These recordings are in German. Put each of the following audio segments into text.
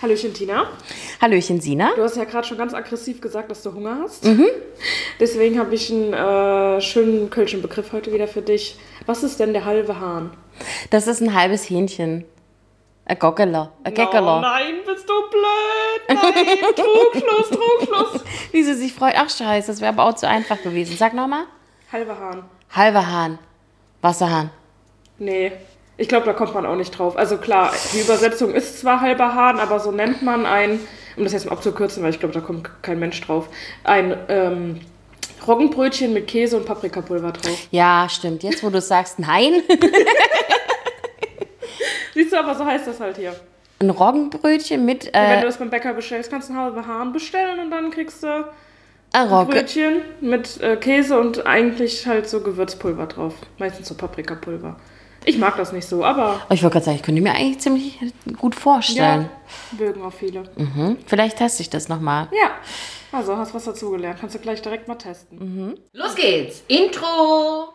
Hallöchen Tina. Hallöchen Sina. Du hast ja gerade schon ganz aggressiv gesagt, dass du Hunger hast. Deswegen habe ich einen äh, schönen kölschen Begriff heute wieder für dich. Was ist denn der halbe Hahn? Das ist ein halbes Hähnchen. Ein Gockeler. Ein Geckeler. Oh nein, bist du blöd. Nein, Trugschluss, Trugschluss. Wie sie sich freut. Ach scheiße, das wäre aber auch zu einfach gewesen. Sag nochmal. Halber Hahn. Halber Hahn. Wasserhahn. Nee, ich glaube, da kommt man auch nicht drauf. Also klar, die Übersetzung ist zwar halber Hahn, aber so nennt man ein, um das jetzt mal abzukürzen, weil ich glaube, da kommt kein Mensch drauf, ein ähm, Roggenbrötchen mit Käse und Paprikapulver drauf. Ja, stimmt. Jetzt, wo du sagst nein. Siehst du, aber so heißt das halt hier. Ein Roggenbrötchen mit Wenn äh, du das beim Bäcker bestellst, kannst du einen halben Hahn bestellen und dann kriegst du ein Rogge. Brötchen mit äh, Käse und eigentlich halt so Gewürzpulver drauf. Meistens so Paprikapulver. Ich mag das nicht so, aber Oh, ich wollte gerade sagen, ich könnte mir eigentlich ziemlich gut ja, vorstellen. mögen auch viele. Mhm. Vielleicht teste ich das nochmal. Ja, also hast was dazugelernt. Kannst du gleich direkt mal testen. Los geht's. Intro.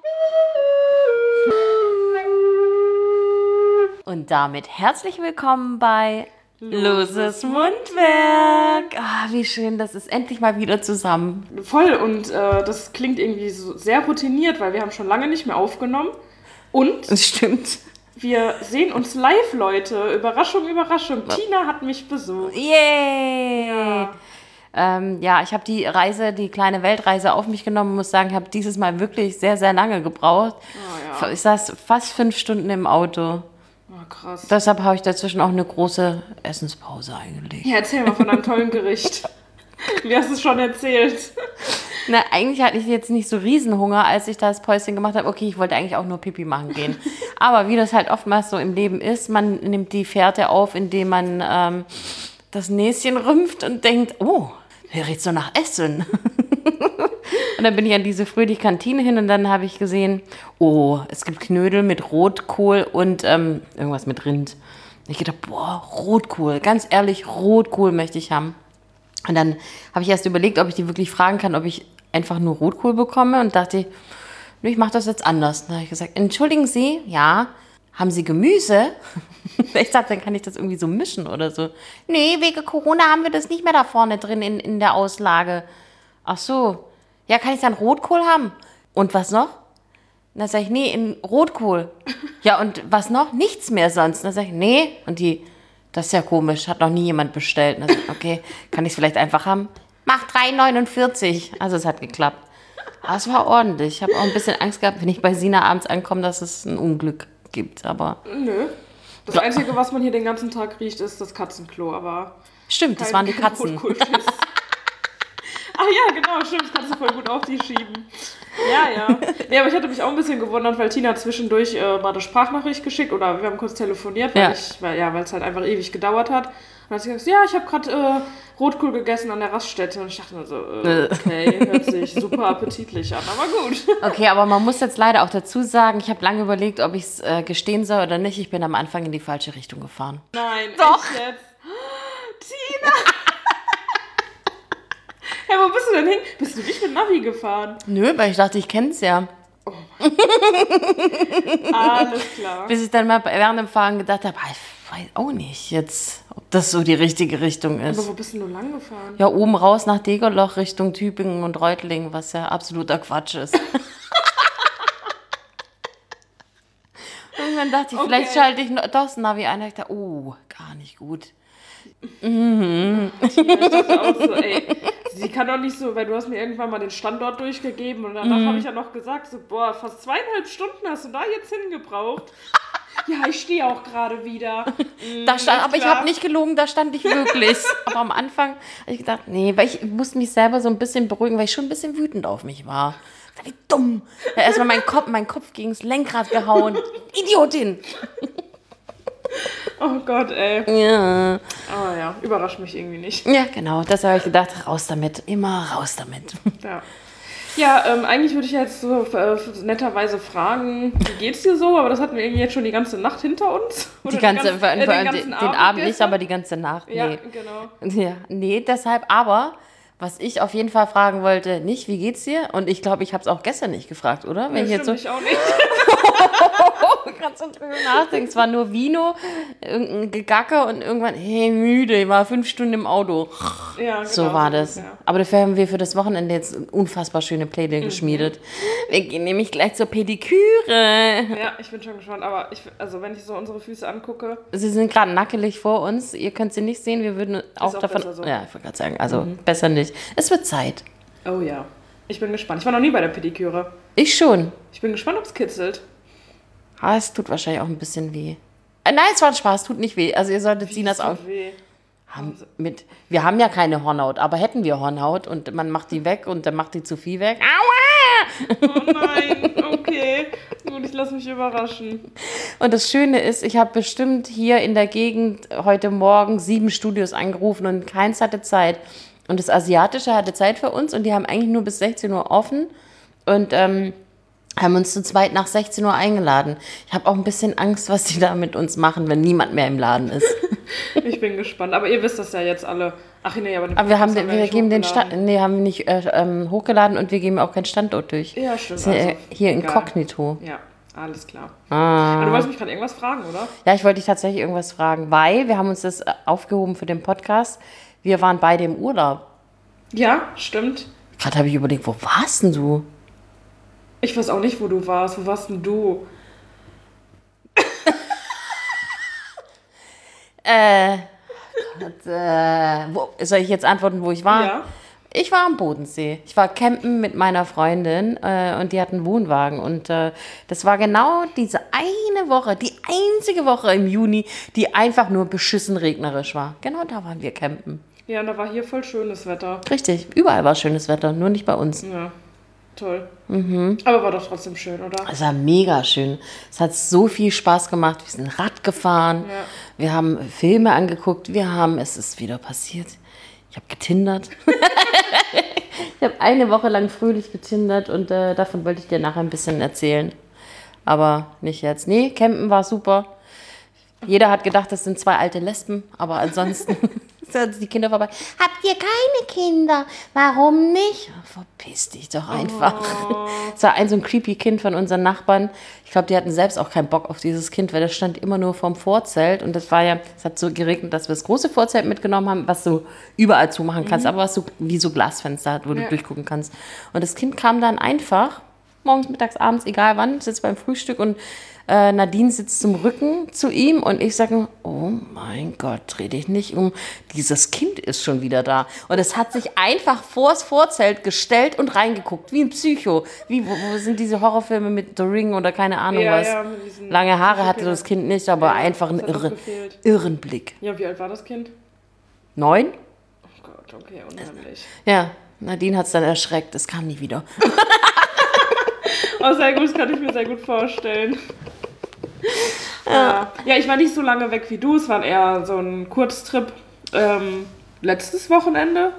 Und damit herzlich willkommen bei Loses Mundwerk. Ah, wie schön, das ist endlich mal wieder zusammen. Voll und äh, das klingt irgendwie so sehr routiniert, weil wir haben schon lange nicht mehr aufgenommen. Und Das stimmt. wir sehen uns live, Leute. Überraschung, Überraschung. Tina hat mich besucht. Yay! Ja. Ähm, ja, ich habe die Reise, die kleine Weltreise auf mich genommen, muss sagen, habe dieses Mal wirklich sehr, sehr lange gebraucht. Oh, ja. Ich saß fast fünf Stunden im Auto. Oh, krass. Deshalb habe ich dazwischen auch eine große Essenspause eingelegt. Ja, erzähl mal von einem tollen Gericht. Wie hast du es schon erzählt? Na, eigentlich hatte ich jetzt nicht so Riesenhunger, als ich das Päuschen gemacht habe. Okay, ich wollte eigentlich auch nur Pipi machen gehen. Aber wie das halt oftmals so im Leben ist, man nimmt die Fährte auf, indem man ähm, das Näschen rümpft und denkt, oh, hier riecht so nach Essen. und dann bin ich an diese fröhliche Kantine hin und dann habe ich gesehen, oh, es gibt Knödel mit Rotkohl und ähm, irgendwas mit Rind. Ich gedacht, boah, Rotkohl, ganz ehrlich, Rotkohl möchte ich haben. Und dann habe ich erst überlegt, ob ich die wirklich fragen kann, ob ich einfach nur Rotkohl bekomme und dachte, nö, ich mache das jetzt anders. Dann habe ich gesagt, entschuldigen Sie, ja, haben Sie Gemüse? ich dachte, dann kann ich das irgendwie so mischen oder so. Nee, wegen Corona haben wir das nicht mehr da vorne drin in, in der Auslage. Ach so, ja, kann ich dann Rotkohl haben? Und was noch? Dann sage ich, nee, in Rotkohl. Ja, und was noch? Nichts mehr sonst. Dann sage ich, nee. Und die, das ist ja komisch, hat noch nie jemand bestellt. Dann okay, kann ich es vielleicht einfach haben? Mach 3,49. Also es hat geklappt. Aber es war ordentlich. Ich habe auch ein bisschen Angst gehabt, wenn ich bei Sina abends ankomme, dass es ein Unglück gibt. Aber Nö. Das Einzige, was man hier den ganzen Tag riecht, ist das Katzenklo, aber. stimmt, das waren die Katzen. Ach ja, genau, stimmt, das kannst du voll gut auf die schieben. Ja, ja. Nee, aber ich hatte mich auch ein bisschen gewundert, weil Tina zwischendurch äh, mal eine Sprachnachricht geschickt oder wir haben kurz telefoniert, weil Ja. ich, weil, ja, weil es halt einfach ewig gedauert hat. Und dann hat sie gesagt, ja, ich habe gerade äh, Rotkohl gegessen an der Raststätte. Und ich dachte mir so, äh, okay, hört sich super appetitlich an, aber gut. Okay, aber man muss jetzt leider auch dazu sagen, ich habe lange überlegt, ob ich es äh, gestehen soll oder nicht. Ich bin am Anfang in die falsche Richtung gefahren. Nein, Doch. Tina! Wo bist du denn hin? Bist du nicht mit Navi gefahren? Nö, weil ich dachte, ich kenne es ja. Alles klar. Bis ich dann mal während dem Fahren gedacht habe, ich weiß auch nicht jetzt, ob das so die richtige Richtung Aber ist. wo bist denn du lang gefahren? Ja, oben raus nach Degerloch Richtung Tübingen und Reutlingen, was ja absoluter Quatsch ist. Irgendwann dachte ich, vielleicht Okay. schalte ich noch das Navi ein. Ich dachte, oh, gar nicht gut. Ich dachte auch so, ey, sie kann doch nicht so, weil du hast mir irgendwann mal den Standort durchgegeben und danach habe ich ja noch gesagt, so, boah, fast zweieinhalb Stunden hast du da jetzt hingebraucht. Ja, ich stehe auch gerade wieder. Da stand, aber ich klar. habe nicht gelogen, da stand ich wirklich. aber am Anfang habe ich gedacht, nee, weil ich musste mich selber so ein bisschen beruhigen, weil ich schon ein bisschen wütend auf mich war. Wie dumm. Ja, erstmal mein Kopf, mein Kopf gegens Lenkrad gehauen. Idiotin. Oh Gott, ey. Ja. Aber ja, überrascht mich irgendwie nicht. Ja, genau. Das habe ich gedacht, raus damit. Immer raus damit. Ja. Ja, ähm, eigentlich würde ich jetzt so äh, netterweise fragen, wie geht's dir so? Aber das hatten wir irgendwie jetzt schon die ganze Nacht hinter uns. Oder Die ganze, den, ganzen- äh, vor allem den, den Abend nicht, aber die ganze Nacht. Ja, Nee. genau. Ja, nee, deshalb aber, was ich auf jeden Fall fragen wollte, nicht, wie geht's dir? Und ich glaube, ich habe es auch gestern nicht gefragt, oder? Wenn Nee, ich jetzt so, stimmt, ich auch nicht. Gerade so drüber nachdenken. Es war nur Vino, irgendein Gegacke und irgendwann, hey, müde, ich war fünf Stunden im Auto. Ja, genau So war das. Ja. Aber dafür haben wir für das Wochenende jetzt unfassbar schöne Pläne Mhm. geschmiedet. Wir gehen nämlich gleich zur Pediküre. ja, ich bin schon gespannt. Aber ich, also wenn ich so unsere Füße angucke, Sie sind gerade nackelig vor uns. Ihr könnt sie nicht sehen. Wir würden auch, auch davon. so. Ja, ich wollte gerade sagen, also besser nicht. Es wird Zeit. oh ja. Ich bin gespannt. Ich war noch nie bei der Pediküre. Ich schon. Ich bin gespannt, ob es kitzelt. Ah, es tut wahrscheinlich auch ein bisschen weh. Äh, nein, es war ein Spaß, tut nicht weh. Also ihr solltet sehen das auch. weh. Haben mit, wir haben ja keine Hornhaut, aber hätten wir Hornhaut und man macht die weg und dann macht die zu viel weg. Aua! Oh nein, okay. Gut, ich lasse mich überraschen. Und das Schöne ist, ich habe bestimmt hier in der Gegend heute Morgen sieben Studios angerufen und keins hatte Zeit. Und das Asiatische hatte Zeit für uns und die haben eigentlich nur bis 16 Uhr offen und ähm, haben uns zu zweit nach 16 Uhr eingeladen. Ich habe auch ein bisschen Angst, was die da mit uns machen, wenn niemand mehr im Laden ist. Ich bin gespannt. Aber ihr wisst das ja jetzt alle. Ach nee, aber Aber wir, haben den, wir nicht geben den. Stand, nee, haben wir nicht äh, ähm, hochgeladen und wir geben auch keinen Standort durch. Ja, stimmt. Also, hier egal. inkognito. Ja, alles klar. Ah. Aber du wolltest mich gerade irgendwas fragen, oder? Ja, ich wollte dich tatsächlich irgendwas fragen, weil wir haben uns das aufgehoben für den Podcast. Wir waren beide im Urlaub. Ja, stimmt. Gerade habe ich überlegt, wo warst denn du? Ich weiß auch nicht, wo du warst. Wo warst denn du? Äh, Gott, äh, wo, soll ich jetzt antworten, wo ich war? Ja. Ich war am Bodensee. Ich war campen mit meiner Freundin äh, und die hatten einen Wohnwagen. Und äh, das war genau diese eine Woche, die einzige Woche im Juni, die einfach nur beschissen regnerisch war. Genau da waren wir campen. Ja, und da war hier voll schönes Wetter. Richtig, überall war schönes Wetter, nur nicht bei uns. Ja, toll. Mhm. Aber war doch trotzdem schön, oder? Es war mega schön. Es hat so viel Spaß gemacht. Wir sind Rad gefahren, Ja. wir haben Filme angeguckt, wir haben, es ist wieder passiert. Ich habe getindert. ich habe eine Woche lang fröhlich getindert und äh, davon wollte ich dir nachher ein bisschen erzählen. Aber nicht jetzt. Nee, Campen war super. Jeder hat gedacht, das sind zwei alte Lesben, aber ansonsten die Kinder vorbei. Habt ihr keine Kinder? Warum nicht? Verpiss dich doch einfach. Es war ein so ein creepy Kind von unseren Nachbarn. Ich glaube, die hatten selbst auch keinen Bock auf dieses Kind, weil das stand immer nur vorm Vorzelt und das war ja, es hat so geregnet, dass wir das große Vorzelt mitgenommen haben, was du überall zumachen kannst, aber was so wie so Glasfenster hat, wo du Ja. durchgucken kannst. Und das Kind kam dann einfach morgens, mittags, abends, egal wann, sitzt beim Frühstück und äh, Nadine sitzt zum Rücken zu ihm und ich sage, oh mein Gott, dreh dich nicht um, dieses Kind ist schon wieder da. Und es hat sich einfach vors Vorzelt gestellt und reingeguckt, wie ein Psycho. Wie, wo, wo sind diese Horrorfilme mit The Ring oder keine Ahnung Ja, was? ja, Lange Haare hatte das Kind nicht, aber Ja, einfach einen irre, irren Blick. Ja, wie alt war das Kind? Neun? Oh Gott, okay, unheimlich. Ja, Nadine hat es dann erschreckt, es kam nie wieder. Oh, sehr gut, das kann ich mir sehr gut vorstellen. Ja. ja, ich war nicht so lange weg wie du. Es war eher so ein Kurztrip. Ähm, letztes Wochenende.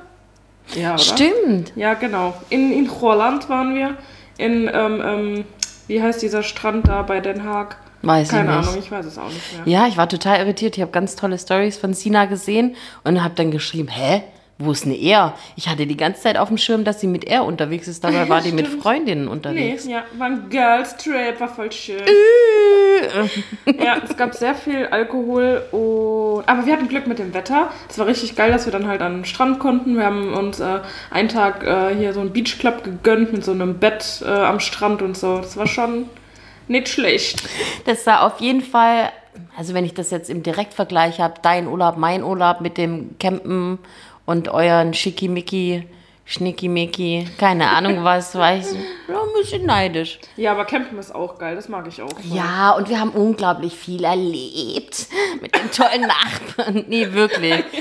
Ja, oder? Stimmt. Ja, genau. In, in Holland waren wir. In, ähm, ähm, wie heißt dieser Strand da bei Den Haag? Weiß Keine ich nicht. Ahnung, ich weiß es auch nicht mehr. Ja, ich war total irritiert. Ich habe ganz tolle Stories von Sina gesehen und habe dann geschrieben, hä? Wo ist denn er? Ich hatte die ganze Zeit auf dem Schirm, dass sie mit er unterwegs ist. Dabei war die mit. Freundinnen Nee, unterwegs. ja, war ein Girls Trip, war voll schön. Äh. ja, es gab sehr viel Alkohol und. Aber wir hatten Glück mit dem Wetter. Es war richtig geil, dass wir dann halt an den Strand konnten. Wir haben uns äh, einen Tag äh, hier so einen Beachclub gegönnt mit so einem Bett äh, am Strand und so. Das war schon nicht schlecht. Das war auf jeden Fall, also wenn ich das jetzt im Direktvergleich habe, dein Urlaub, mein Urlaub mit dem Campen und euren Schickimicki, Schnickimicki, keine Ahnung was, war ich so, ja, ein bisschen neidisch. Ja, aber Campen ist auch geil, das mag ich auch. voll. Ja, und wir haben unglaublich viel erlebt mit den tollen Nachbarn. Nee, wirklich.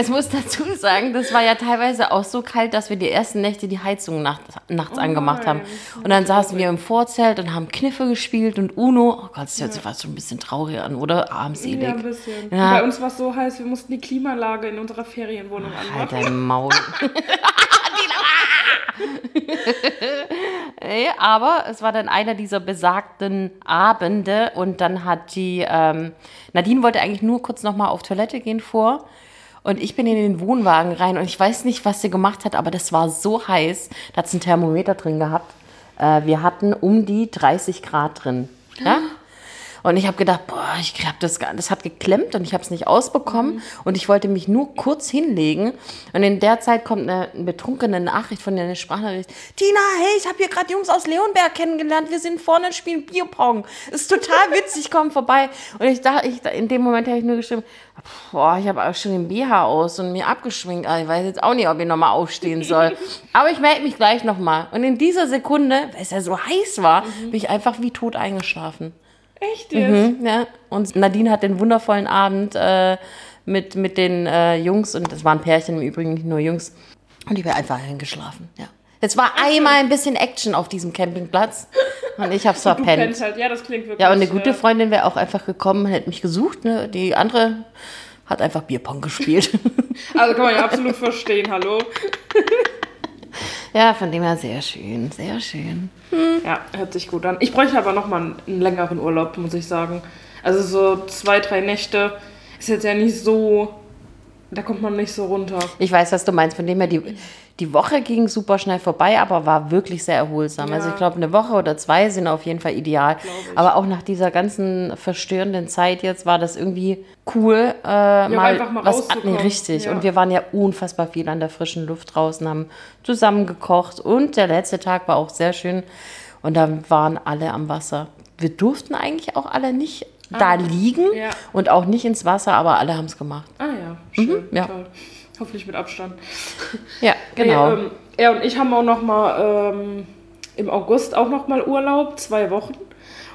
Es muss dazu sagen, das war ja teilweise auch so kalt, dass wir die ersten Nächte die Heizung nacht, nachts angemacht haben. Und dann saßen wir im Vorzelt und haben Kniffe gespielt und Uno. Oh Gott, das hört sich fast so ein bisschen traurig an, oder? Armselig. Ja, ein bisschen. Ja. Bei uns war es so heiß, wir mussten die Klimaanlage in unserer Ferienwohnung Halt anmachen. dein Maul. Nee, aber es war dann einer dieser besagten Abende und dann hat die ähm, Nadine wollte eigentlich nur kurz noch mal auf Toilette gehen vor und ich bin in den Wohnwagen rein und ich weiß nicht, was sie gemacht hat, aber das war so heiß, da hat es ein Thermometer drin gehabt. Äh, wir hatten um die 30 Grad drin. Ja? Und ich habe gedacht, boah, ich hab das, das hat geklemmt und ich habe es nicht ausbekommen. Und ich wollte mich nur kurz hinlegen. Und in der Zeit kommt eine, eine betrunkene Nachricht von der Sprachnachricht. Tina, hey, ich habe hier gerade Jungs aus Leonberg kennengelernt. Wir sind vorne und spielen Bierpong. Ist total witzig, komm vorbei. Und ich dachte, ich, in dem Moment habe ich nur geschrieben, boah, ich habe auch schon den BH aus und mir abgeschminkt. Ah, Ich weiß jetzt auch nicht, ob ich nochmal aufstehen soll. Aber ich melde mich gleich nochmal. Und in dieser Sekunde, weil es ja so heiß war, bin ich einfach wie tot eingeschlafen. Echt jetzt? Mhm, ja. Und Nadine hat den wundervollen Abend äh, mit, mit den äh, Jungs, und das waren Pärchen im Übrigen, nicht nur Jungs, und ich bin einfach hingeschlafen. Ja. Es war einmal ein bisschen Action auf diesem Campingplatz und ich hab's Du verpennt. halt, ja, das klingt wirklich. Ja, und eine gute äh, Freundin wäre auch einfach gekommen, hätte mich gesucht. Ne? Die andere hat einfach Bierpong gespielt. Also kann man ja absolut verstehen, hallo. Ja, von dem her sehr schön, sehr schön. Ja, hört sich gut an. Ich bräuchte aber noch mal einen längeren Urlaub, muss ich sagen. Also so zwei, drei Nächte ist jetzt ja nicht so. Da kommt man nicht so runter. Ich weiß, was du meinst. Von dem her, die, die Woche ging super schnell vorbei, aber war wirklich sehr erholsam. Also Ja. ich glaube, eine Woche oder zwei sind auf jeden Fall ideal. Aber auch nach dieser ganzen verstörenden Zeit jetzt war das irgendwie cool, äh, mal, einfach mal was nee, richtig. Ja. Und wir waren ja unfassbar viel an der frischen Luft draußen, haben zusammen gekocht und der letzte Tag war auch sehr schön. Und da waren alle am Wasser. Wir durften eigentlich auch alle nicht da liegen Ah. Ja. und auch nicht ins Wasser, aber alle haben es gemacht. Ah ja, schön. ja. Toll. Hoffentlich mit Abstand. Ja, genau. Nee, ähm, er und ich haben auch noch mal ähm, im August auch noch mal Urlaub, zwei Wochen.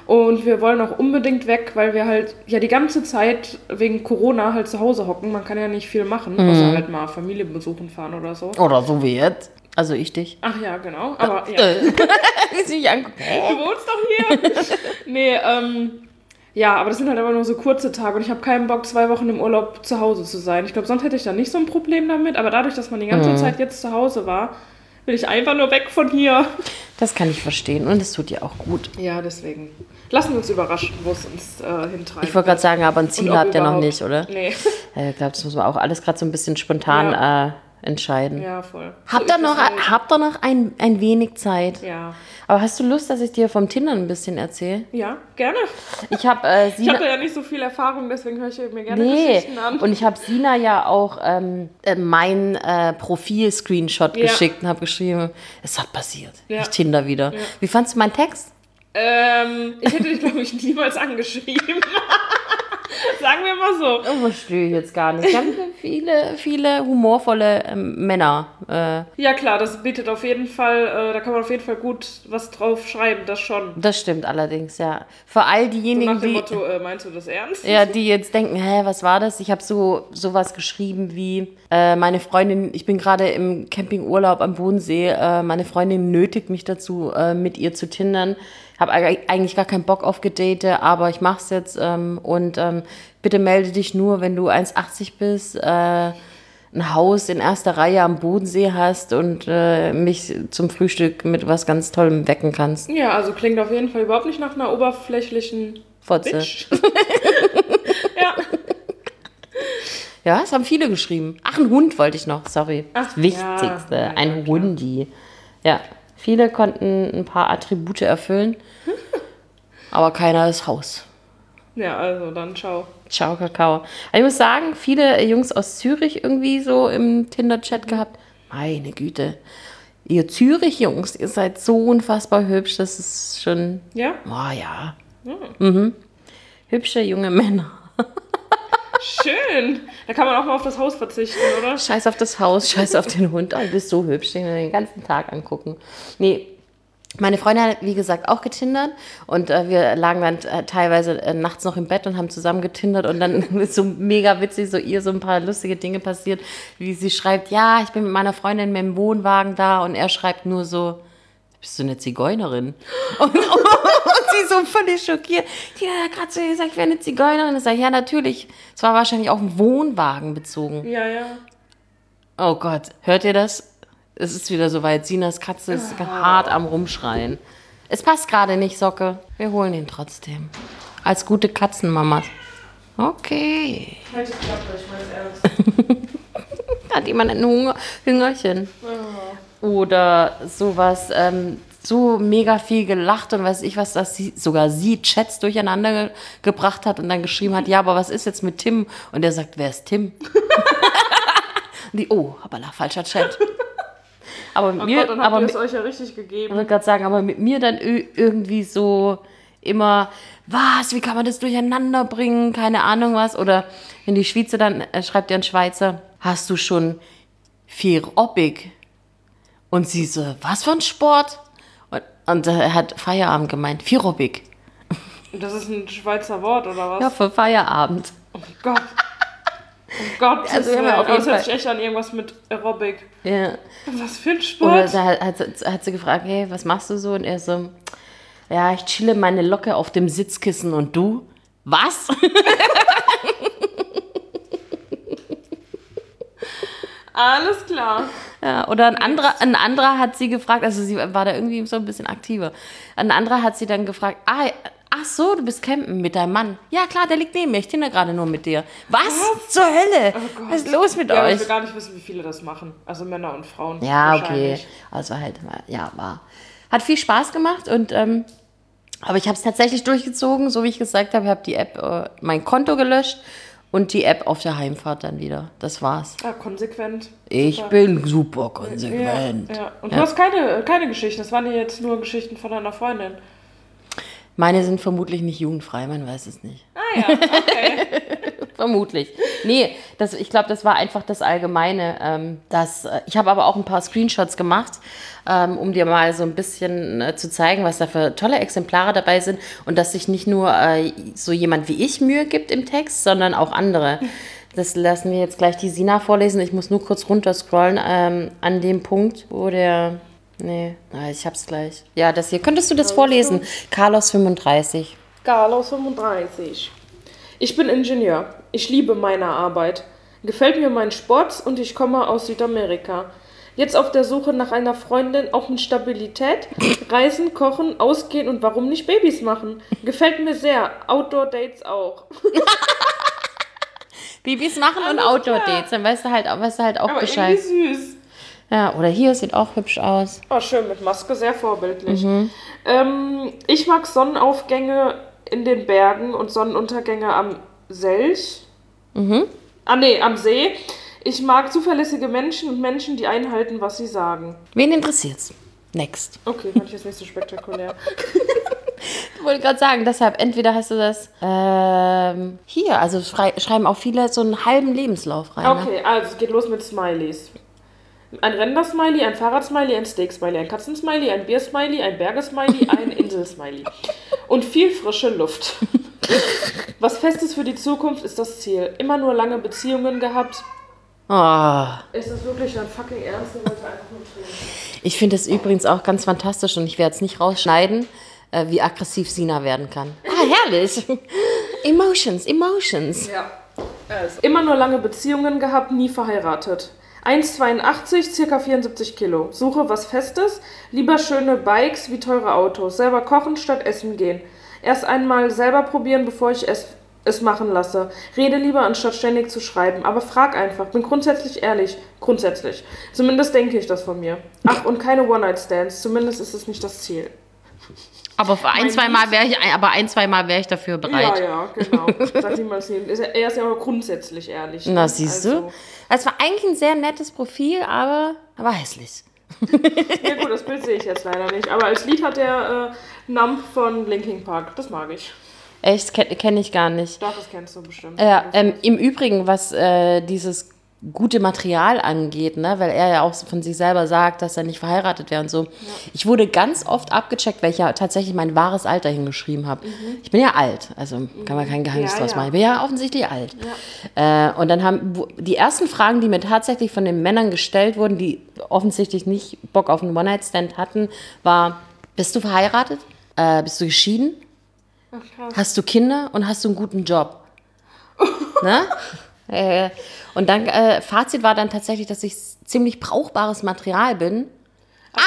Und wir wollen auch unbedingt weg, weil wir halt ja die ganze Zeit wegen Corona halt zu Hause hocken. Man kann ja nicht viel machen, Mhm. außer halt mal Familie besuchen fahren oder so. Oder so wie jetzt. Also ich dich. Ach ja, genau. Aber ja. Äh. Sie mich anguckt. Du wohnst doch hier. nee, ähm, ja, aber das sind halt aber nur so kurze Tage und ich habe keinen Bock, zwei Wochen im Urlaub zu Hause zu sein. Ich glaube, sonst hätte ich da nicht so ein Problem damit, aber dadurch, dass man die ganze Zeit jetzt zu Hause war, will ich einfach nur weg von hier. Das kann ich verstehen und es tut dir auch gut. Ja, deswegen. Lassen wir uns überraschen, wo es uns äh, hintreibt. Ich wollte gerade sagen, aber ein Ziel habt ihr noch nicht, oder? Nee. Ja, Ich glaube, das muss man auch alles gerade so ein bisschen spontan äh, entscheiden. Ja, voll. Habt So ihr ist noch, halt. habt ihr noch ein, ein wenig Zeit? Ja. Aber hast du Lust, dass ich dir vom Tindern ein bisschen erzähle? Ja, gerne. Ich habe äh, Ich Sina. da ja nicht so viel Erfahrung, deswegen höre ich mir gerne Nee, Geschichten an. und ich habe Sina ja auch ähm, äh, mein äh, Profil-Screenshot Ja. geschickt und habe geschrieben, es hat passiert. Ja. Ich Tinder wieder. Wie fandst du meinen Text? ähm, ich hätte dich, glaube ich, niemals angeschrieben. Sagen wir mal so. Oh, verstehe ich jetzt gar nicht. Ich habe viele, viele humorvolle ähm, Männer. Äh, Ja klar, das bietet auf jeden Fall, äh, da kann man auf jeden Fall gut was drauf schreiben, das schon. das stimmt allerdings, ja. Für all So diejenigen, nach dem die, Motto, äh, meinst du das ernst? ja, die jetzt denken, hä, was war das? Ich habe so sowas geschrieben wie, äh, meine Freundin, ich bin gerade im Campingurlaub am Bodensee, äh, meine Freundin nötigt mich dazu, äh, mit ihr zu tindern. Habe eigentlich gar keinen Bock auf Gedate, aber ich mach's jetzt ähm, und ähm, bitte melde dich nur, wenn du 1,80 bist, äh, ein Haus in erster Reihe am Bodensee hast und äh, mich zum Frühstück mit was ganz Tollem wecken kannst. Ja, also klingt auf jeden Fall überhaupt nicht nach einer oberflächlichen Fotze. Ja. Ja, es haben viele geschrieben. Ach, ein Hund wollte ich noch, sorry. Ach, das Wichtigste, ja. Ein ja. Hundi. Ja, viele konnten ein paar Attribute erfüllen, aber keiner ist Haus. Ja, also dann ciao. Ciao, Kakao. Aber ich muss sagen, viele Jungs aus Zürich irgendwie so im Tinder-Chat gehabt. Meine Güte. Ihr Zürich-Jungs, ihr seid so unfassbar hübsch, das ist schon, Ja? oh ja. Mhm. Hübsche junge Männer. Schön. Da kann man auch mal auf das Haus verzichten, oder? Scheiß auf das Haus, scheiß auf den Hund. Oh, du bist so hübsch, den wir den ganzen Tag angucken. Nee, meine Freundin hat, wie gesagt, auch getindert und äh, wir lagen dann äh, teilweise äh, nachts noch im Bett und haben zusammen getindert und dann ist so mega witzig, so ihr so ein paar lustige Dinge passiert, wie sie schreibt, ja, ich bin mit meiner Freundin mit dem Wohnwagen da und er schreibt nur so, bist du eine Zigeunerin? Und, und sie so völlig schockiert. Die hat gerade zu ihr gesagt, ich wäre eine Zigeunerin. Ich sage, ja, natürlich. Es war wahrscheinlich auf einen Wohnwagen bezogen. Ja, ja. Oh Gott, hört ihr das? Es ist wieder soweit. Sinas Katze ist hart am Rumschreien. Es passt gerade nicht, Socke. Wir holen ihn trotzdem. Als gute Katzenmamas. Okay. Halt die Klappe, ich mein's ernst. Hat jemand ein Hunger Hüngerchen? Oder sowas. Ähm, so mega viel gelacht und weiß ich was, dass sie sogar sie Chats durcheinander ge gebracht hat und dann geschrieben hat, ja, aber was ist jetzt mit Tim? Und er sagt, wer ist Tim? die, oh, hoppala, falscher Chat. Aber mit Oh mir, Gott, dann habt aber ihr mit, es euch ja richtig ich gegeben. wollte gerade sagen, aber mit mir dann irgendwie so immer, was, wie kann man das durcheinander bringen, keine Ahnung was. Oder wenn die Schweizer dann, äh, schreibt ja ein Schweizer, hast du schon viel Oppig? Und sie so, was für ein Sport? Und, und äh, er hat Feierabend gemeint, Vierobig. Das ist ein Schweizer Wort, oder was? Ja, für Feierabend. Oh Gott. Oh Gott, Also wir haben ja auf jeden Fall- echt an irgendwas mit Aerobic. Ja. Was für ein Oder Sport. da hat, hat, hat sie gefragt, hey, was machst du so? Und er so, ja, ich chille meine Locke auf dem Sitzkissen und du? Was? Alles klar. Ja, oder ein anderer, ein anderer hat sie gefragt, also sie war da irgendwie so ein bisschen aktiver. Ein anderer hat sie dann gefragt, ah, ach so, du bist campen mit deinem Mann. Ja, klar, der liegt neben mir, ich tinder gerade nur mit dir. Was? Zur Hölle? Gott. Was ist los mit Ja, aber ich euch? will gar nicht wissen, wie viele das machen. Also Männer und Frauen. Ja, okay. Also halt, ja, war. Hat viel Spaß gemacht und, ähm, aber ich habe es tatsächlich durchgezogen, so wie ich gesagt habe, habe die App, äh, mein Konto gelöscht und die App auf der Heimfahrt dann wieder. Das war's. Ja, konsequent. Ich Super. bin super konsequent. ja. Und Ja. du hast keine, keine Geschichten. Das waren ja jetzt nur Geschichten von deiner Freundin. Meine sind vermutlich nicht jugendfrei, man weiß es nicht. Ah ja, okay. Vermutlich. Nee, das, ich glaube, das war einfach das Allgemeine. Ähm, das, äh, ich habe aber auch ein paar Screenshots gemacht, ähm, um dir mal so ein bisschen äh, zu zeigen, was da für tolle Exemplare dabei sind und dass sich nicht nur äh, so jemand wie ich Mühe gibt im Text, sondern auch andere. Das lassen wir jetzt gleich die Sina vorlesen. Ich muss nur kurz runterscrollen ähm, an dem Punkt, wo der. Nee, ich hab's gleich. Ja, das hier. Könntest du das vorlesen? Carlos 35. Carlos 35. Ich bin Ingenieur. Ich liebe meine Arbeit. Gefällt mir mein Sport und ich komme aus Südamerika. Jetzt auf der Suche nach einer Freundin, auch mit Stabilität. Reisen, kochen, ausgehen und warum nicht Babys machen? Gefällt mir sehr. Outdoor-Dates auch. Babys machen und Alles Outdoor-Dates, dann weißt du halt, weißt du halt auch Aber Bescheid. irgendwie süß. Ja, oder hier sieht auch hübsch aus. Oh, schön mit Maske, sehr vorbildlich. Mhm. Ähm, ich mag Sonnenaufgänge in den Bergen und Sonnenuntergänge am Selch. Mhm. Ah, nee, am See. Ich mag zuverlässige Menschen und Menschen, die einhalten, was sie sagen. Wen interessiert's? Next. Okay, fand ich jetzt nicht so spektakulär. Ich wollte gerade sagen, deshalb, entweder hast du das ähm, hier, also schrei schreiben auch viele so einen halben Lebenslauf rein. Ne? Okay, also es geht los mit Smileys. Ein Render-Smiley, ein Fahrrad-Smiley, ein Steak-Smiley, ein Katzen-Smiley, ein Bier-Smiley, ein Berge-Smiley, ein Insel-Smiley. Und viel frische Luft. Was Festes für die Zukunft ist das Ziel. Immer nur lange Beziehungen gehabt. Oh, Ist das wirklich dein fucking Ernst? Ich finde es übrigens auch ganz fantastisch und ich werde es nicht rausschneiden, äh, wie aggressiv Sina werden kann. Ah, herrlich. Emotions, Emotions. Ja. Also. Immer nur lange Beziehungen gehabt, nie verheiratet. 1,82, circa 74 Kilo. Suche was Festes, lieber schöne Bikes wie teure Autos. Selber kochen statt essen gehen. Erst einmal selber probieren, bevor ich es, es machen lasse. Rede lieber, anstatt ständig zu schreiben. Aber frag einfach. Bin grundsätzlich ehrlich. Grundsätzlich. Zumindest denke ich das von mir. Ach, und keine One-Night-Stands. Zumindest ist es nicht das Ziel. Aber ein, zwei Mal wäre ich, aber ein, zwei Mal wäre ich dafür bereit. Ja, ja, genau. Niemals nie. Ist er- Er ist ja auch grundsätzlich ehrlich. Na, ne? siehst Also- du? Es war eigentlich ein sehr nettes Profil, aber, aber hässlich. Ja gut, das Bild sehe ich jetzt leider nicht. Aber als Lied hat der äh, Nump von Linkin Park. Das mag ich. Echt, kenne kenn ich gar nicht. Doch, das kennst du bestimmt. Ja, ähm, im Übrigen, was äh, dieses gute Material angeht, ne, weil er ja auch von sich selber sagt, dass er nicht verheiratet wäre und so. Ich wurde ganz oft abgecheckt, weil ich ja tatsächlich mein wahres Alter hingeschrieben habe. Ich bin ja alt, also kann man kein Geheimnis Ja, draus ja. machen. Ich bin ja offensichtlich alt. Äh, und dann haben die ersten Fragen, die mir tatsächlich von den Männern gestellt wurden, die offensichtlich nicht Bock auf einen One-Night-Stand hatten, war, bist du verheiratet? Äh, bist du geschieden? Ach. Hast du Kinder und hast du einen guten Job? ne? Äh, und dann, äh, Fazit war dann tatsächlich, dass ich ziemlich brauchbares Material bin,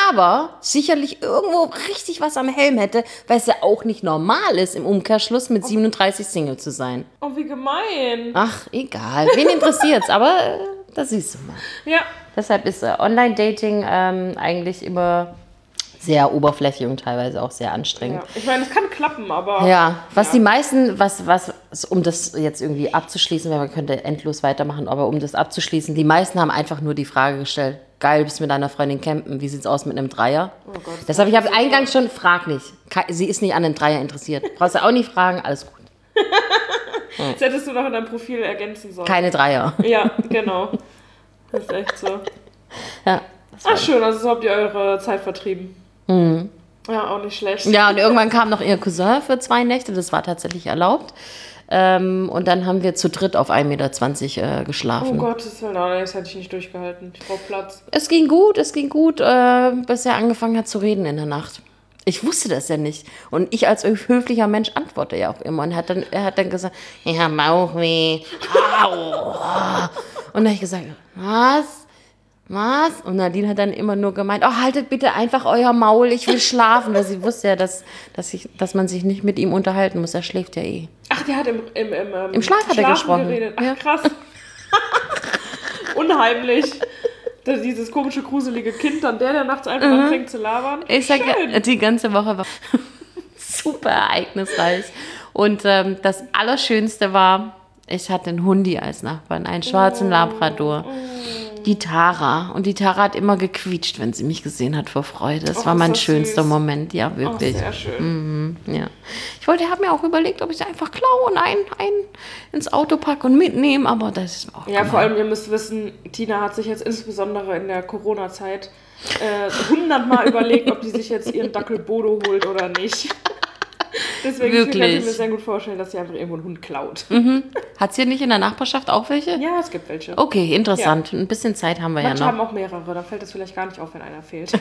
aber sicherlich irgendwo richtig was am Helm hätte, weil es ja auch nicht normal ist, im Umkehrschluss mit 37 Single zu sein. Oh, wie gemein. Ach, egal. Wen interessiert's? Aber äh, das siehst du mal. Ja. Deshalb ist äh, Online-Dating ähm, eigentlich immer sehr oberflächlich und teilweise auch sehr anstrengend. Ja. Ich meine, es kann klappen, aber. Ja, was Ja. die meisten, was, was, um das jetzt irgendwie abzuschließen, weil man könnte endlos weitermachen, aber um das abzuschließen, die meisten haben einfach nur die Frage gestellt, geil, bist mit deiner Freundin campen, wie sieht's aus mit einem Dreier? Oh Gott, Deshalb, ich habe eingangs schon, frag nicht. Sie ist nicht an einem Dreier interessiert. Brauchst du auch nicht fragen, alles gut. Das hättest du noch in deinem Profil ergänzen sollen. Keine Dreier. Ja, genau. Das ist echt so. Ja. Ach, schön, also so habt ihr eure Zeit vertrieben. Ja, auch nicht schlecht. Ja, und irgendwann kam noch ihr Cousin für zwei Nächte, das war tatsächlich erlaubt. Ähm, und dann haben wir zu dritt auf 1,20 Meter äh, Oh geschlafen. Gott, das, will, das hätte ich nicht durchgehalten. Ich brauche Platz. Es ging gut, es ging gut, äh, bis er angefangen hat zu reden in der Nacht. Ich wusste das ja nicht. Und ich als höflicher Mensch antworte ja auch immer. Und hat dann, er hat dann gesagt, ich habe Bauchweh. Au. Und dann habe ich gesagt, was? Was? Und Nadine hat dann immer nur gemeint, oh, haltet bitte einfach euer Maul, ich will schlafen. Weil sie wusste ja, dass, dass, ich, dass man sich nicht mit ihm unterhalten muss. Er schläft ja eh. Ach, der hat im, im, im, ähm, Im Schlaf hat er gesprochen. Geredet. Ach, Ja. krass. Unheimlich. Das, dieses komische, gruselige Kind, dann der, der nachts einfach anfängt zu labern. Mhm. Ich sag Schön. ja, die ganze Woche war super ereignisreich. Und ähm, das Allerschönste war, ich hatte einen Hundi als Nachbarn, einen schwarzen Labrador. Die Tara. Und die Tara hat immer gequietscht, wenn sie mich gesehen hat vor Freude. Das Och, war mein das schönster süß. Moment, ja, wirklich. sehr schön. Ja. Ich wollte, habe mir auch überlegt, ob ich sie einfach klaue und einen, einen ins Auto packe und mitnehme, aber das ist auch Ja, gemein. vor allem, ihr müsst wissen, Tina hat sich jetzt insbesondere in der Corona-Zeit äh, hundertmal überlegt, ob die sich jetzt ihren Dackel Bodo holt oder nicht. Deswegen kann ich Wirklich? mir sehr gut vorstellen, dass sie einfach irgendwo einen Hund klaut. Hat sie nicht in der Nachbarschaft auch welche? Ja, es gibt welche. Okay, interessant. Ein bisschen Zeit haben wir Manche ja haben noch. auch mehrere, da fällt es vielleicht gar nicht auf, wenn einer fehlt.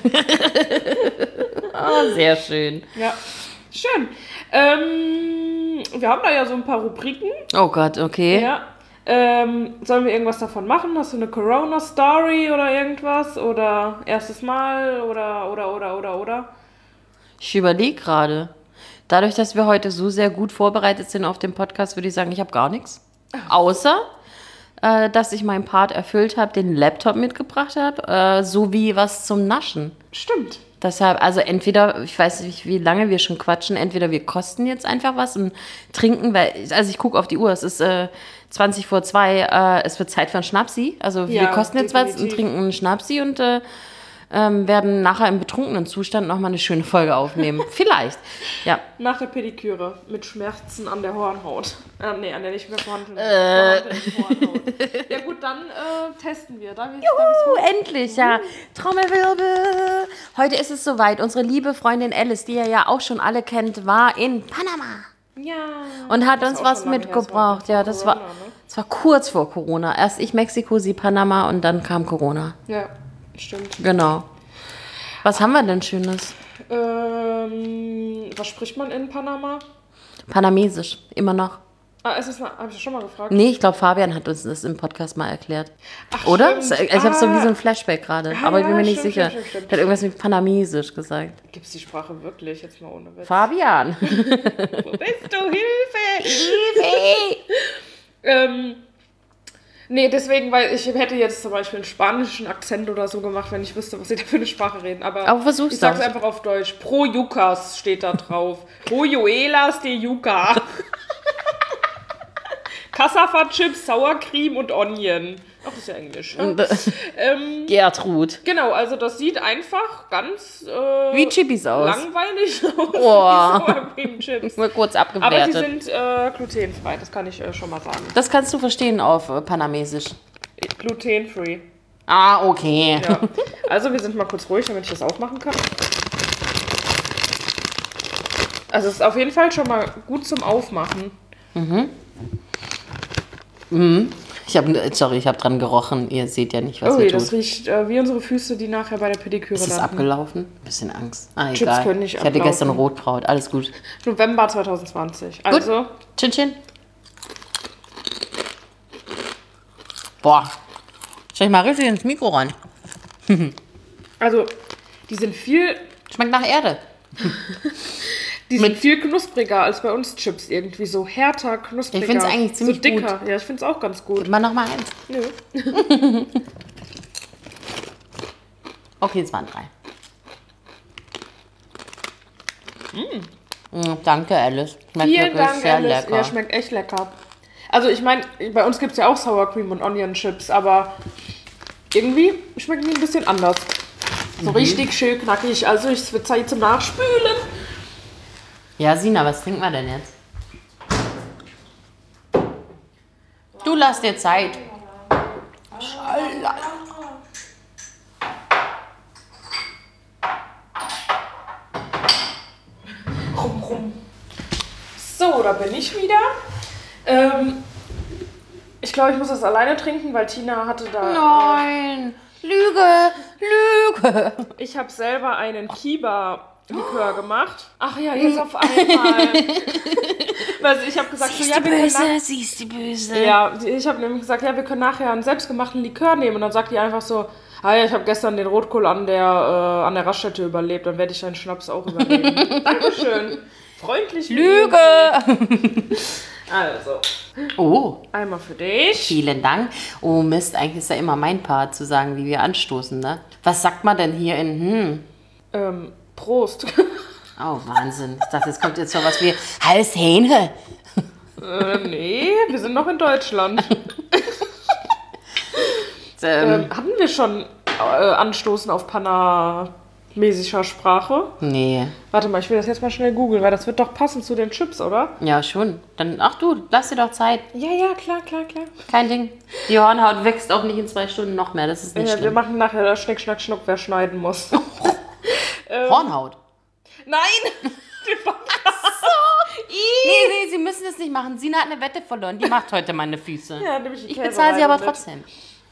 Oh, sehr schön. ja, schön. Ähm, wir haben da ja so ein paar Rubriken. Oh Gott, okay. Ja. Ähm, sollen wir irgendwas davon machen? Hast du eine Corona-Story oder irgendwas? Oder erstes Mal? Oder, oder, oder, oder, oder? Ich überlege gerade. Dadurch, dass wir heute so sehr gut vorbereitet sind auf den Podcast, würde ich sagen, ich habe gar nichts. Außer, äh, dass ich meinen Part erfüllt habe, den Laptop mitgebracht habe, äh, sowie was zum Naschen. Stimmt. Deshalb, also entweder, ich weiß nicht, wie lange wir schon quatschen, entweder wir kosten jetzt einfach was und trinken, weil, also ich gucke auf die Uhr, es ist äh, 20 vor 2, äh, es wird Zeit für einen Schnapsi. Also wir Ja, kosten jetzt was und definitiv. trinken einen Schnapsi und äh, ähm, werden nachher im betrunkenen Zustand nochmal eine schöne Folge aufnehmen. Vielleicht, ja. Nach der Pediküre mit Schmerzen an der Hornhaut. Äh, nee, an der nicht mehr vorhandenen Äh. vorhandenen Hornhaut. Ja gut, dann äh, testen wir. Darf ich, darf ich's Uh, endlich, ja. Trommelwirbel. Heute ist es soweit. Unsere liebe Freundin Alice, die ihr ja auch schon alle kennt, war in Panama. ja. Und hat uns was mitgebracht. war Ja, das war, Corona, ne? das war kurz vor Corona. Erst ich Mexiko, sie Panama und dann kam Corona. Ja, stimmt. Genau. Was haben wir denn Schönes? Ähm, was spricht man in Panama? Panamesisch, immer noch. Ah, ist das eine, hab ich das schon mal gefragt? Nee, ich glaube, Fabian hat uns das im Podcast mal erklärt. Ach, Oder? stimmt. Ich habe so wie Ah. so ein Flashback gerade. Ja, aber ich bin mir nicht stimmt, sicher. stimmt, stimmt. Der hat irgendwas mit Panamesisch gesagt. Gibt's die Sprache wirklich? Jetzt mal ohne Witz. Fabian. Wo bist du? Hilfe! ähm, nee, deswegen, weil ich hätte jetzt zum Beispiel einen spanischen Akzent oder so gemacht, wenn ich wüsste, was sie da für eine Sprache reden. Aber, Aber versuch's ich sag's einfach auf Deutsch. Pro Yucas steht da drauf. Pro Juelas de Yuca. Cassava Chips, Sour Cream und Onion. Ach, das ist ja Englisch. Ähm, Gertrud. genau, also das sieht einfach ganz äh, Wie Chippis aus. langweilig aus. Oh. wie Chips. Nur kurz Aber sie abgewertet. sind äh, glutenfrei, das kann ich äh, schon mal sagen. Das kannst du verstehen auf äh, Panamesisch. Glutenfree. Ah, okay. Ja. Also wir sind mal kurz ruhig, damit ich das aufmachen kann. Also es ist auf jeden Fall schon mal gut zum Aufmachen. Ich habe, sorry, ich habe dran gerochen. Ihr seht ja nicht, was Oh, je, tut. das riecht äh, wie unsere Füße, die nachher bei der Pediküre Ist es landen. abgelaufen? Bisschen Angst. Ah, Chips egal. können nicht ich hatte ablaufen. gestern Rotkraut. Alles gut. November 2020. Also, Chin Chin. Boah. Stell ich mal richtig ins Mikro rein. also die sind viel, Schmeckt nach Erde. die sind viel knuspriger als bei uns Chips irgendwie so härter, knuspriger. Ich find's eigentlich ziemlich so dicker. Ja, ich finde es auch ganz gut. Gib mal noch mal eins. Nö. Okay, es waren drei. Mm, Danke, Alice. Schmeckt Vielen wirklich Dank, sehr Alice. lecker. Ja, schmeckt echt lecker. Also ich meine, bei uns gibt es ja auch Sour Cream und Onion Chips, aber irgendwie schmecken die ein bisschen anders. So Mhm. richtig schön knackig. Also es wird Zeit zum Nachspülen. Ja, Sina, was trinken wir denn jetzt? Du lass dir Zeit. Rum, rum. So, da bin ich wieder. Ähm, ich glaube, ich muss das alleine trinken, weil Tina hatte da. Nein, Lüge, Lüge. Ich habe selber einen Kiba-Likör gemacht. Ach ja, jetzt auf einmal. Weil ich habe gesagt, so, ja, wir können nach- sie ist die Böse. Ja, ich habe nämlich gesagt, ja, wir können nachher einen selbstgemachten Likör nehmen. Und dann sagt die einfach so, ah ja, ich habe gestern den Rotkohl an der, äh, an der Raststätte überlebt, dann werde ich deinen Schnaps auch überleben. Dankeschön. Freundlich. Lüge. Also, Oh, einmal für dich. vielen Dank. Oh Mist, eigentlich ist ja immer mein Part zu sagen, wie wir anstoßen, ne? Was sagt man denn hier in, hm? Ähm, Prost. Oh, Wahnsinn. Ich dachte, jetzt kommt jetzt so was wie Halshähne. äh, nee, wir sind noch in Deutschland. Ähm, Ähm, hatten wir schon äh, Anstoßen auf panamesischer Sprache? nee, Warte mal, ich will das jetzt mal schnell googeln, weil das wird doch passen zu den Chips, oder? ja schon. Dann, ach du, lass dir doch Zeit. Ja, ja, klar, klar, klar. Kein Ding. Die Hornhaut wächst auch nicht in zwei Stunden noch mehr. Das ist nicht Ja, wir schlimm. machen nachher das Schnick, Schnack, Schnuck, wer schneiden muss. Hornhaut. Nein! Nee, nee, Sie müssen das nicht machen. Sina hat eine Wette verloren. Die macht heute meine Füße. ja, nämlich die ich bezahle sie aber trotzdem.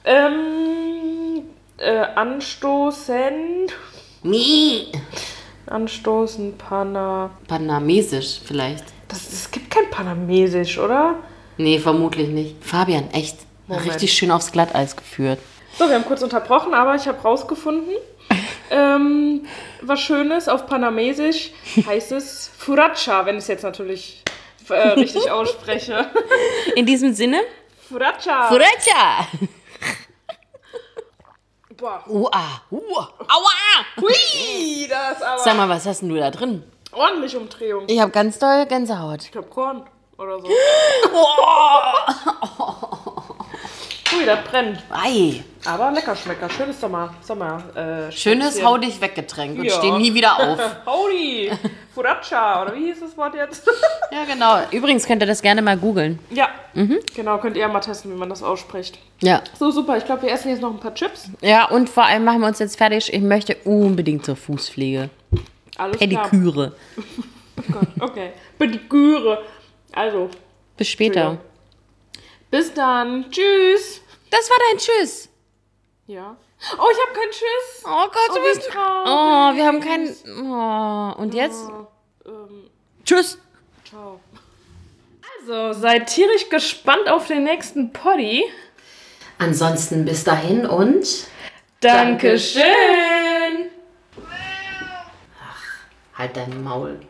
Ähm, äh, anstoßen. Nee. Anstoßen, Pana. Panamesisch vielleicht. Das, es gibt kein Panamesisch, oder? Nee, vermutlich nicht. Fabian, echt. Moment. Richtig schön aufs Glatteis geführt. So, wir haben kurz unterbrochen, aber ich habe rausgefunden, ähm, was Schönes auf Panamesisch heißt es Furacha, wenn ich es jetzt natürlich äh, richtig ausspreche. In diesem Sinne, Furacha. Furacha. Boah. Ua, ua, aua. Hui, das aber Sag mal, was hast denn du da drin? ordentlich Umdrehung. Ich habe ganz doll Gänsehaut. Ich glaube Korn oder so. Ui, das brennt. Ei. Aber lecker schmecker. Schönes Sommer. Sommer äh, Schönes. Hau dich weggetränk und Ja. steh nie wieder auf. Howdy. Furacha. Oder wie hieß das Wort jetzt? Ja, genau. Übrigens könnt ihr das gerne mal googeln. ja. Genau, könnt ihr mal testen, wie man das ausspricht. Ja. So, super. Ich glaube, wir essen jetzt noch ein paar Chips. Ja, und vor allem machen wir uns jetzt fertig. Ich möchte unbedingt zur Fußpflege. Alles klar. Pediküre. Oh Gott, okay. Pediküre. Also, Bis später. bis dann. Tschüss. Das war dein Tschüss. Ja. Oh, ich habe keinen Tschüss. Oh Gott, Oh, du bist. traurig. Oh, wir haben keinen. Oh, und jetzt? Ähm, Tschüss. ciao. Also, seid tierisch gespannt auf den nächsten Poddy. Ansonsten bis dahin und. Dankeschön. Halt dein Maul.